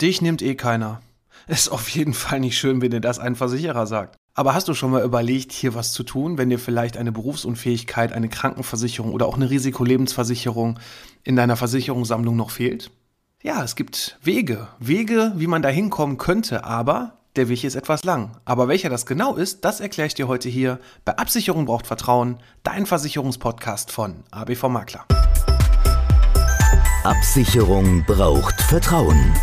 Dich nimmt eh keiner. Ist auf jeden Fall nicht schön, wenn dir das ein Versicherer sagt. Aber hast du schon mal überlegt, hier was zu tun, wenn dir vielleicht eine Berufsunfähigkeit, eine Krankenversicherung oder auch eine Risikolebensversicherung in deiner Versicherungssammlung noch fehlt? Ja, es gibt Wege, Wege, wie man da hinkommen könnte, aber der Weg ist etwas lang. Aber welcher das genau ist, das erkläre ich dir heute hier bei Absicherung braucht Vertrauen, dein Versicherungspodcast von ABV Makler. Absicherung braucht Vertrauen.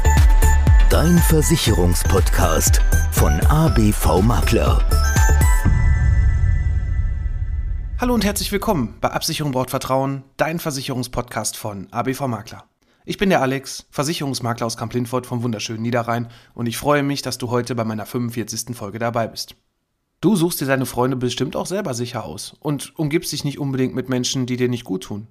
Dein Versicherungspodcast von ABV Makler. Hallo und herzlich willkommen bei Absicherung braucht Vertrauen, dein Versicherungspodcast von ABV Makler. Ich bin der Alex, Versicherungsmakler aus Kamp-Lindfort vom wunderschönen Niederrhein und ich freue mich, dass du heute bei meiner 45. Folge dabei bist. Du suchst dir deine Freunde bestimmt auch selber sicher aus und umgibst dich nicht unbedingt mit Menschen, die dir nicht gut tun.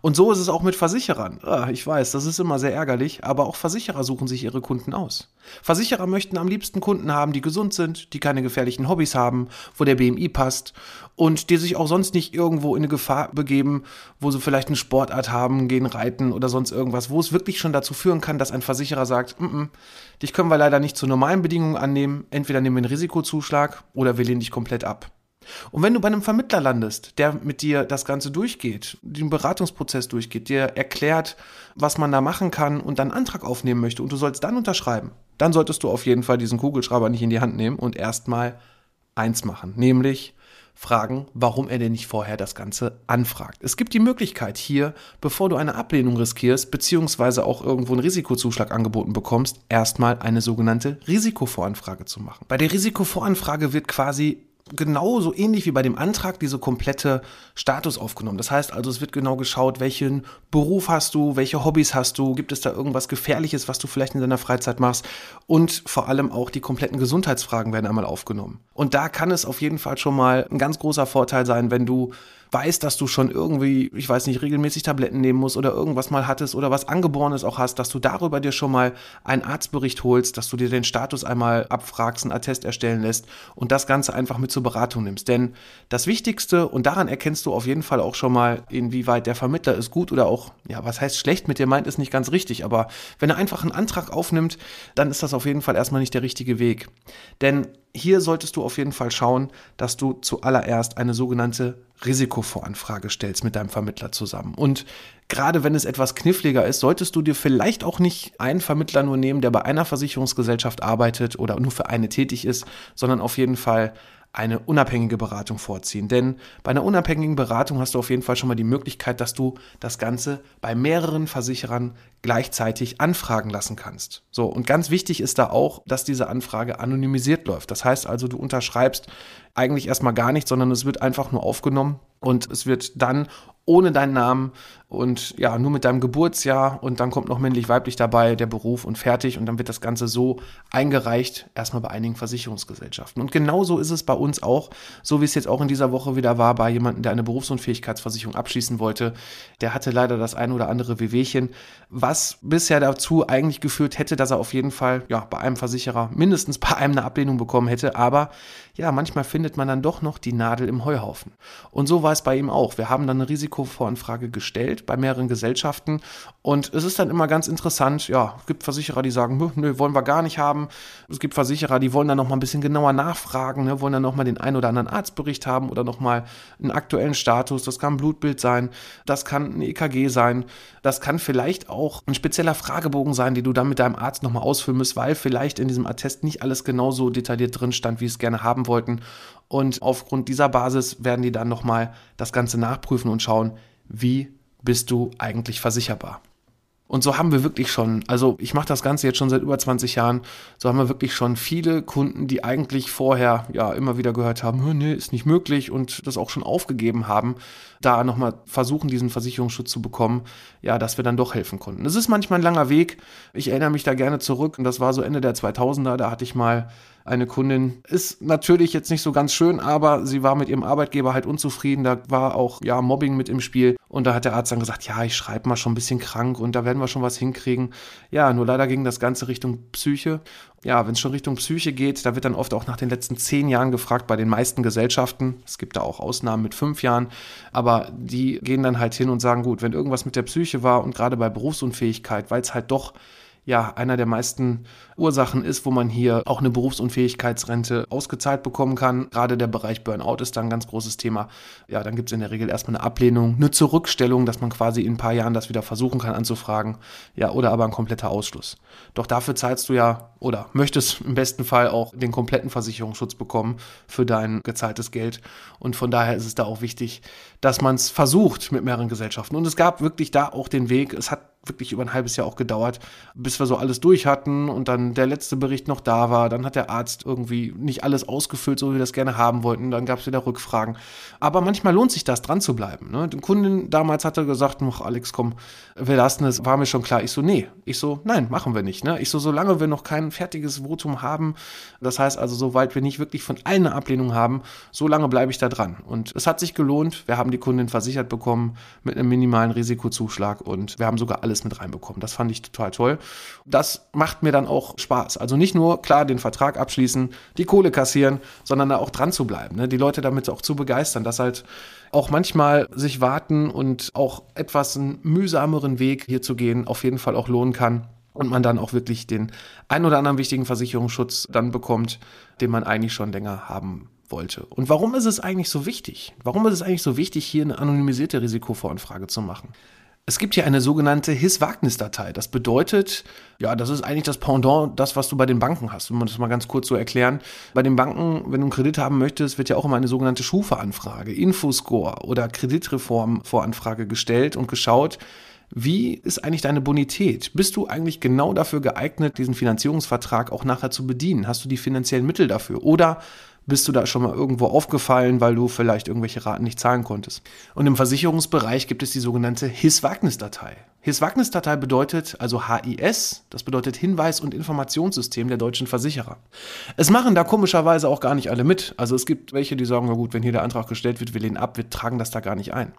Und so ist es auch mit Versicherern. Ah, ich weiß, das ist immer sehr ärgerlich, aber auch Versicherer suchen sich ihre Kunden aus. Versicherer möchten am liebsten Kunden haben, die gesund sind, die keine gefährlichen Hobbys haben, wo der BMI passt und die sich auch sonst nicht irgendwo in eine Gefahr begeben, wo sie vielleicht eine Sportart haben, gehen reiten oder sonst irgendwas, wo es wirklich schon dazu führen kann, dass ein Versicherer sagt, mm -mm, dich können wir leider nicht zu normalen Bedingungen annehmen, entweder nehmen wir einen Risikozuschlag oder wir lehnen dich komplett ab. Und wenn du bei einem Vermittler landest, der mit dir das Ganze durchgeht, den Beratungsprozess durchgeht, dir erklärt, was man da machen kann und dann Antrag aufnehmen möchte und du sollst dann unterschreiben, dann solltest du auf jeden Fall diesen Kugelschreiber nicht in die Hand nehmen und erstmal eins machen, nämlich fragen, warum er denn nicht vorher das Ganze anfragt. Es gibt die Möglichkeit hier, bevor du eine Ablehnung riskierst, beziehungsweise auch irgendwo einen Risikozuschlag angeboten bekommst, erstmal eine sogenannte Risikovoranfrage zu machen. Bei der Risikovoranfrage wird quasi genauso ähnlich wie bei dem Antrag diese komplette Status aufgenommen. Das heißt also, es wird genau geschaut, welchen Beruf hast du, welche Hobbys hast du, gibt es da irgendwas Gefährliches, was du vielleicht in deiner Freizeit machst und vor allem auch die kompletten Gesundheitsfragen werden einmal aufgenommen. Und da kann es auf jeden Fall schon mal ein ganz großer Vorteil sein, wenn du weißt, dass du schon irgendwie, ich weiß nicht, regelmäßig Tabletten nehmen musst oder irgendwas mal hattest oder was Angeborenes auch hast, dass du darüber dir schon mal einen Arztbericht holst, dass du dir den Status einmal abfragst, einen Attest erstellen lässt und das Ganze einfach mit zur Beratung nimmst. Denn das Wichtigste, und daran erkennst du auf jeden Fall auch schon mal, inwieweit der Vermittler ist gut oder auch, ja, was heißt schlecht mit dir meint, ist nicht ganz richtig, aber wenn er einfach einen Antrag aufnimmt, dann ist das auf jeden Fall erstmal nicht der richtige Weg. Denn hier solltest du auf jeden Fall schauen, dass du zuallererst eine sogenannte Risikovoranfrage stellst mit deinem Vermittler zusammen. Und gerade wenn es etwas kniffliger ist, solltest du dir vielleicht auch nicht einen Vermittler nur nehmen, der bei einer Versicherungsgesellschaft arbeitet oder nur für eine tätig ist, sondern auf jeden Fall eine unabhängige Beratung vorziehen. Denn bei einer unabhängigen Beratung hast du auf jeden Fall schon mal die Möglichkeit, dass du das Ganze bei mehreren Versicherern gleichzeitig anfragen lassen kannst. So, und ganz wichtig ist da auch, dass diese Anfrage anonymisiert läuft. Das heißt also, du unterschreibst eigentlich erstmal gar nichts, sondern es wird einfach nur aufgenommen und es wird dann ohne deinen Namen und ja, nur mit deinem Geburtsjahr und dann kommt noch männlich-weiblich dabei, der Beruf und fertig und dann wird das Ganze so eingereicht, erstmal bei einigen Versicherungsgesellschaften. Und genauso ist es bei uns auch, so wie es jetzt auch in dieser Woche wieder war, bei jemandem, der eine Berufsunfähigkeitsversicherung abschließen wollte. Der hatte leider das ein oder andere Wehwehchen, was bisher dazu eigentlich geführt hätte, dass er auf jeden Fall ja, bei einem Versicherer mindestens bei einem eine Ablehnung bekommen hätte. Aber ja, manchmal findet man dann doch noch die Nadel im Heuhaufen. Und so war es bei ihm auch. Wir haben dann eine Risikovoranfrage gestellt bei mehreren Gesellschaften und es ist dann immer ganz interessant, ja, es gibt Versicherer, die sagen, nö, wollen wir gar nicht haben. Es gibt Versicherer, die wollen dann noch mal ein bisschen genauer nachfragen, ne, wollen dann noch mal den einen oder anderen Arztbericht haben oder noch mal einen aktuellen Status. Das kann ein Blutbild sein, das kann ein EKG sein, das kann vielleicht auch ein spezieller Fragebogen sein, den du dann mit deinem Arzt noch mal ausfüllen musst, weil vielleicht in diesem Attest nicht alles genauso detailliert drin stand, wie es gerne haben wollten. Und aufgrund dieser Basis werden die dann nochmal das Ganze nachprüfen und schauen, wie bist du eigentlich versicherbar. Und so haben wir wirklich schon, also ich mache das Ganze jetzt schon seit über 20 Jahren, so haben wir wirklich schon viele Kunden, die eigentlich vorher ja immer wieder gehört haben, nee, ist nicht möglich und das auch schon aufgegeben haben, da nochmal versuchen, diesen Versicherungsschutz zu bekommen, ja, dass wir dann doch helfen konnten. Es ist manchmal ein langer Weg. Ich erinnere mich da gerne zurück und das war so Ende der 2000er, da hatte ich mal eine Kundin ist natürlich jetzt nicht so ganz schön, aber sie war mit ihrem Arbeitgeber halt unzufrieden. Da war auch ja Mobbing mit im Spiel und da hat der Arzt dann gesagt, ja, ich schreibe mal schon ein bisschen krank und da werden wir schon was hinkriegen. Ja, nur leider ging das Ganze Richtung Psyche. Ja, wenn es schon Richtung Psyche geht, da wird dann oft auch nach den letzten zehn Jahren gefragt bei den meisten Gesellschaften. Es gibt da auch Ausnahmen mit fünf Jahren, aber die gehen dann halt hin und sagen, gut, wenn irgendwas mit der Psyche war und gerade bei Berufsunfähigkeit, weil es halt doch ja einer der meisten Ursachen ist, wo man hier auch eine Berufsunfähigkeitsrente ausgezahlt bekommen kann. Gerade der Bereich Burnout ist da ein ganz großes Thema. Ja, dann gibt es in der Regel erstmal eine Ablehnung, eine Zurückstellung, dass man quasi in ein paar Jahren das wieder versuchen kann anzufragen. Ja, oder aber ein kompletter Ausschluss. Doch dafür zahlst du ja oder möchtest im besten Fall auch den kompletten Versicherungsschutz bekommen für dein gezahltes Geld. Und von daher ist es da auch wichtig, dass man es versucht mit mehreren Gesellschaften. Und es gab wirklich da auch den Weg. Es hat wirklich über ein halbes Jahr auch gedauert, bis wir so alles durch hatten und dann der letzte Bericht noch da war. Dann hat der Arzt irgendwie nicht alles ausgefüllt, so wie wir das gerne haben wollten. Dann gab es wieder Rückfragen. Aber manchmal lohnt sich das, dran zu bleiben. Ne? Die Kundin damals hatte gesagt, ach Alex, komm, wir lassen es. War mir schon klar. Ich so, nee. Ich so, nein, machen wir nicht. Ne? Ich so, solange wir noch kein fertiges Votum haben, das heißt also, soweit wir nicht wirklich von allen eine Ablehnung haben, solange bleibe ich da dran. Und es hat sich gelohnt. Wir haben die Kundin versichert bekommen mit einem minimalen Risikozuschlag und wir haben sogar alles mit reinbekommen. Das fand ich total toll. Das macht mir dann auch Spaß. Also nicht nur klar den Vertrag abschließen, die Kohle kassieren, sondern da auch dran zu bleiben. Ne? Die Leute damit auch zu begeistern, dass halt auch manchmal sich warten und auch etwas einen mühsameren Weg hier zu gehen auf jeden Fall auch lohnen kann und man dann auch wirklich den ein oder anderen wichtigen Versicherungsschutz dann bekommt, den man eigentlich schon länger haben wollte. Und warum ist es eigentlich so wichtig? Warum ist es eigentlich so wichtig, hier eine anonymisierte Risikovoranfrage zu machen? Es gibt hier eine sogenannte HIS-Wagnis-Datei. Das bedeutet, ja, das ist eigentlich das Pendant, das, was du bei den Banken hast. Um das mal ganz kurz zu erklären. Bei den Banken, wenn du einen Kredit haben möchtest, wird ja auch immer eine sogenannte Schufa-Anfrage, Infoscore oder Kreditreform-Voranfrage gestellt und geschaut, wie ist eigentlich deine Bonität? Bist du eigentlich genau dafür geeignet, diesen Finanzierungsvertrag auch nachher zu bedienen? Hast du die finanziellen Mittel dafür? Oder bist du da schon mal irgendwo aufgefallen, weil du vielleicht irgendwelche Raten nicht zahlen konntest? Und im Versicherungsbereich gibt es die sogenannte HIS-Wagnis-Datei. HIS-Wagnis-Datei bedeutet also HIS, das bedeutet Hinweis- und Informationssystem der deutschen Versicherer. Es machen da komischerweise auch gar nicht alle mit. Also es gibt welche, die sagen, na gut, wenn hier der Antrag gestellt wird, wir lehnen ab, wir tragen das da gar nicht ein.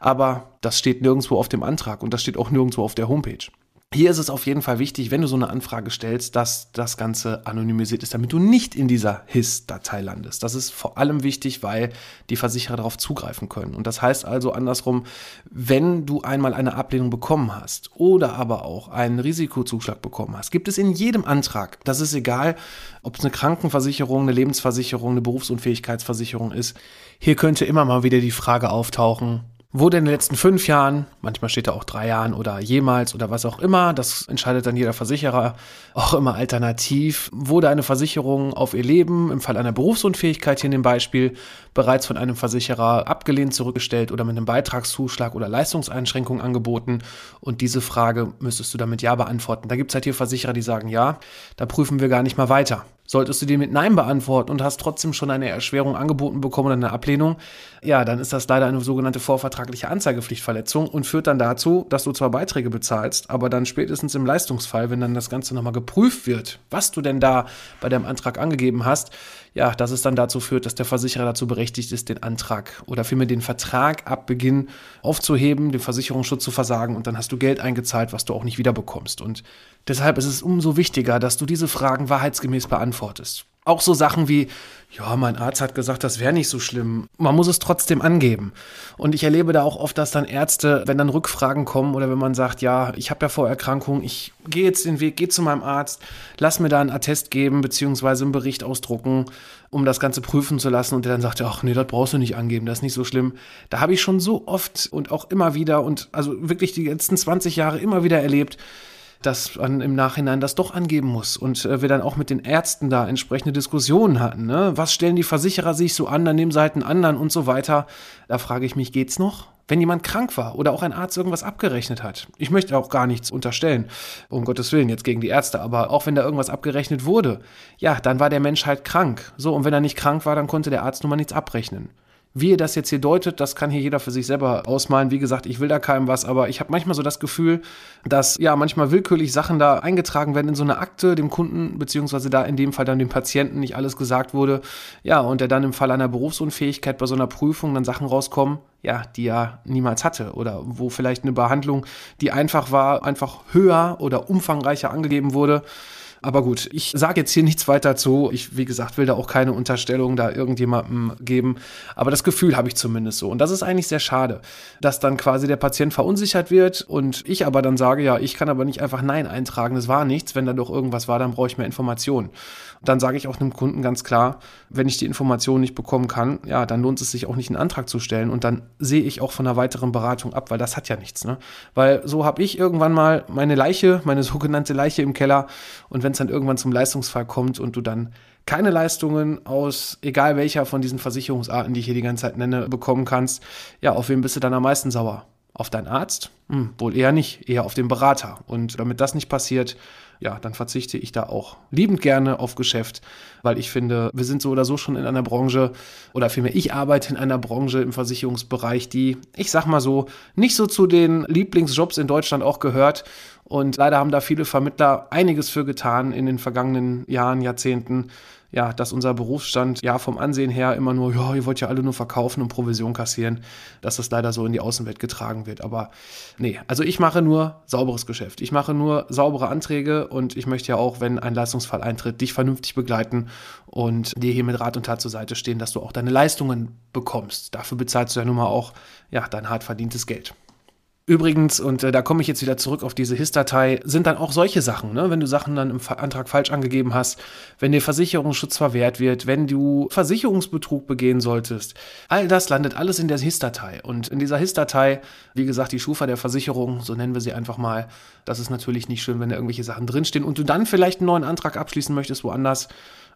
Aber das steht nirgendwo auf dem Antrag und das steht auch nirgendwo auf der Homepage. Hier ist es auf jeden Fall wichtig, wenn du so eine Anfrage stellst, dass das Ganze anonymisiert ist, damit du nicht in dieser HIS-Datei landest. Das ist vor allem wichtig, weil die Versicherer darauf zugreifen können. Und das heißt also andersrum, wenn du einmal eine Ablehnung bekommen hast oder aber auch einen Risikozuschlag bekommen hast, gibt es in jedem Antrag, das ist egal, ob es eine Krankenversicherung, eine Lebensversicherung, eine Berufsunfähigkeitsversicherung ist, hier könnte immer mal wieder die Frage auftauchen, wurde in den letzten fünf Jahren, manchmal steht da auch drei Jahren oder jemals oder was auch immer, das entscheidet dann jeder Versicherer, auch immer alternativ, wurde eine Versicherung auf ihr Leben im Fall einer Berufsunfähigkeit hier in dem Beispiel bereits von einem Versicherer abgelehnt zurückgestellt oder mit einem Beitragszuschlag oder Leistungseinschränkung angeboten und diese Frage müsstest du damit ja beantworten. Da gibt es halt hier Versicherer, die sagen ja, da prüfen wir gar nicht mal weiter. Solltest du die mit Nein beantworten und hast trotzdem schon eine Erschwerung angeboten bekommen oder eine Ablehnung, ja, dann ist das leider eine sogenannte vorvertragliche Anzeigepflichtverletzung und führt dann dazu, dass du zwar Beiträge bezahlst, aber dann spätestens im Leistungsfall, wenn dann das Ganze nochmal geprüft wird, was du denn da bei deinem Antrag angegeben hast, ja, dass es dann dazu führt, dass der Versicherer dazu berechtigt ist, den Antrag oder vielmehr den Vertrag ab Beginn aufzuheben, den Versicherungsschutz zu versagen und dann hast du Geld eingezahlt, was du auch nicht wiederbekommst. Und deshalb ist es umso wichtiger, dass du diese Fragen wahrheitsgemäß beantwortest. Auch so Sachen wie, ja, mein Arzt hat gesagt, das wäre nicht so schlimm. Man muss es trotzdem angeben. Und ich erlebe da auch oft, dass dann Ärzte, wenn dann Rückfragen kommen oder wenn man sagt, ja, ich habe ja Vorerkrankungen, ich gehe jetzt den Weg, gehe zu meinem Arzt, lass mir da einen Attest geben, beziehungsweise einen Bericht ausdrucken, um das Ganze prüfen zu lassen. Und der dann sagt, ach nee, das brauchst du nicht angeben, das ist nicht so schlimm. Da habe ich schon so oft und auch immer wieder und also wirklich die letzten 20 Jahre immer wieder erlebt, dass man im Nachhinein das doch angeben muss. Und äh, wir dann auch mit den Ärzten da entsprechende Diskussionen hatten. Ne? Was stellen die Versicherer sich so an, dann nehmen sie halt einen anderen und so weiter. Da frage ich mich, geht's noch? Wenn jemand krank war oder auch ein Arzt irgendwas abgerechnet hat. Ich möchte auch gar nichts unterstellen, um Gottes Willen, jetzt gegen die Ärzte, aber auch wenn da irgendwas abgerechnet wurde, ja, dann war der Mensch halt krank. So, und wenn er nicht krank war, dann konnte der Arzt nun mal nichts abrechnen. Wie ihr das jetzt hier deutet, das kann hier jeder für sich selber ausmalen. Wie gesagt, ich will da keinem was, aber ich habe manchmal so das Gefühl, dass ja manchmal willkürlich Sachen da eingetragen werden in so eine Akte, dem Kunden, beziehungsweise da in dem Fall dann dem Patienten nicht alles gesagt wurde. Ja, und der dann im Fall einer Berufsunfähigkeit bei so einer Prüfung dann Sachen rauskommen, ja, die er niemals hatte oder wo vielleicht eine Behandlung, die einfach war, einfach höher oder umfangreicher angegeben wurde Aber gut, ich sage jetzt hier nichts weiter zu. Ich, wie gesagt, will da auch keine Unterstellung da irgendjemandem geben. Aber das Gefühl habe ich zumindest so. Und das ist eigentlich sehr schade, dass dann quasi der Patient verunsichert wird und ich aber dann sage, ja, ich kann aber nicht einfach Nein eintragen, das war nichts. Wenn da doch irgendwas war, dann brauche ich mehr Informationen. Dann sage ich auch einem Kunden ganz klar, wenn ich die Informationen nicht bekommen kann, ja, dann lohnt es sich auch nicht einen Antrag zu stellen. Und dann sehe ich auch von einer weiteren Beratung ab, weil das hat ja nichts. Ne? Weil so habe ich irgendwann mal meine Leiche, meine sogenannte Leiche im Keller. Und wenn es dann irgendwann zum Leistungsfall kommt und du dann keine Leistungen aus egal welcher von diesen Versicherungsarten, die ich hier die ganze Zeit nenne, bekommen kannst, ja, auf wen bist du dann am meisten sauer? Auf deinen Arzt? Hm, wohl eher nicht, eher auf den Berater. Und damit das nicht passiert, ja, dann verzichte ich da auch liebend gerne auf Geschäft, weil ich finde, wir sind so oder so schon in einer Branche oder vielmehr ich arbeite in einer Branche im Versicherungsbereich, die, ich sag mal so, nicht so zu den Lieblingsjobs in Deutschland auch gehört. Und leider haben da viele Vermittler einiges für getan in den vergangenen Jahren, Jahrzehnten, ja, dass unser Berufsstand ja vom Ansehen her immer nur, ja, ihr wollt ja alle nur verkaufen und Provision kassieren, dass das leider so in die Außenwelt getragen wird. Aber nee, also ich mache nur sauberes Geschäft. Ich mache nur saubere Anträge und ich möchte ja auch, wenn ein Leistungsfall eintritt, dich vernünftig begleiten und dir hier mit Rat und Tat zur Seite stehen, dass du auch deine Leistungen bekommst. Dafür bezahlst du ja nun mal auch ja, dein hart verdientes Geld. Übrigens, und äh, da komme ich jetzt wieder zurück auf diese HIS-Datei, sind dann auch solche Sachen, ne? wenn du Sachen dann im Antrag falsch angegeben hast, wenn dir Versicherungsschutz verwehrt wird, wenn du Versicherungsbetrug begehen solltest. All das landet alles in der HIS-Datei. Und in dieser HIS-Datei, wie gesagt, die Schufa der Versicherung, so nennen wir sie einfach mal, das ist natürlich nicht schön, wenn da irgendwelche Sachen drinstehen und du dann vielleicht einen neuen Antrag abschließen möchtest woanders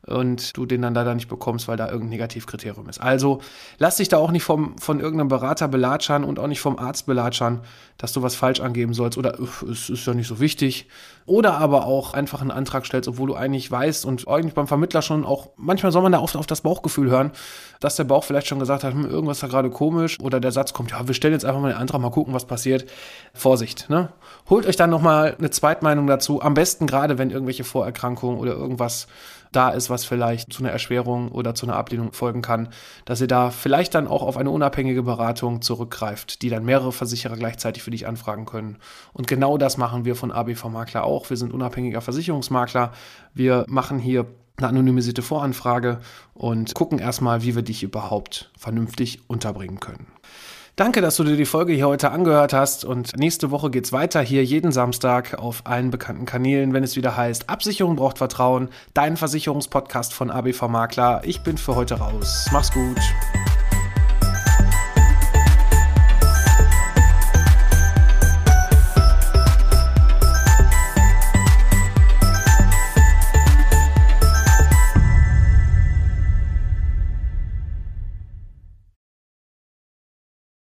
und du den dann leider nicht bekommst, weil da irgendein Negativkriterium ist. Also lass dich da auch nicht vom, von irgendeinem Berater belatschern und auch nicht vom Arzt belatschern, dass du was falsch angeben sollst oder es ist ja nicht so wichtig. Oder aber auch einfach einen Antrag stellst, obwohl du eigentlich weißt und eigentlich beim Vermittler schon auch, manchmal soll man da oft auf das Bauchgefühl hören, dass der Bauch vielleicht schon gesagt hat, hm, irgendwas ist da gerade komisch oder der Satz kommt, ja, wir stellen jetzt einfach mal den Antrag, mal gucken, was passiert. Vorsicht, ne? Holt euch dann nochmal eine Zweitmeinung dazu, am besten gerade, wenn irgendwelche Vorerkrankungen oder irgendwas da ist, was vielleicht zu einer Erschwerung oder zu einer Ablehnung folgen kann, dass ihr da vielleicht dann auch auf eine unabhängige Beratung zurückgreift, die dann mehrere Versicherer gleichzeitig für dich anfragen können. Und genau das machen wir von ABV Makler auch. Wir sind unabhängiger Versicherungsmakler. Wir machen hier eine anonymisierte Voranfrage und gucken erstmal, wie wir dich überhaupt vernünftig unterbringen können. Danke, dass du dir die Folge hier heute angehört hast und nächste Woche geht's weiter hier jeden Samstag auf allen bekannten Kanälen, wenn es wieder heißt Absicherung braucht Vertrauen, dein Versicherungspodcast von ABV Makler. Ich bin für heute raus. Mach's gut.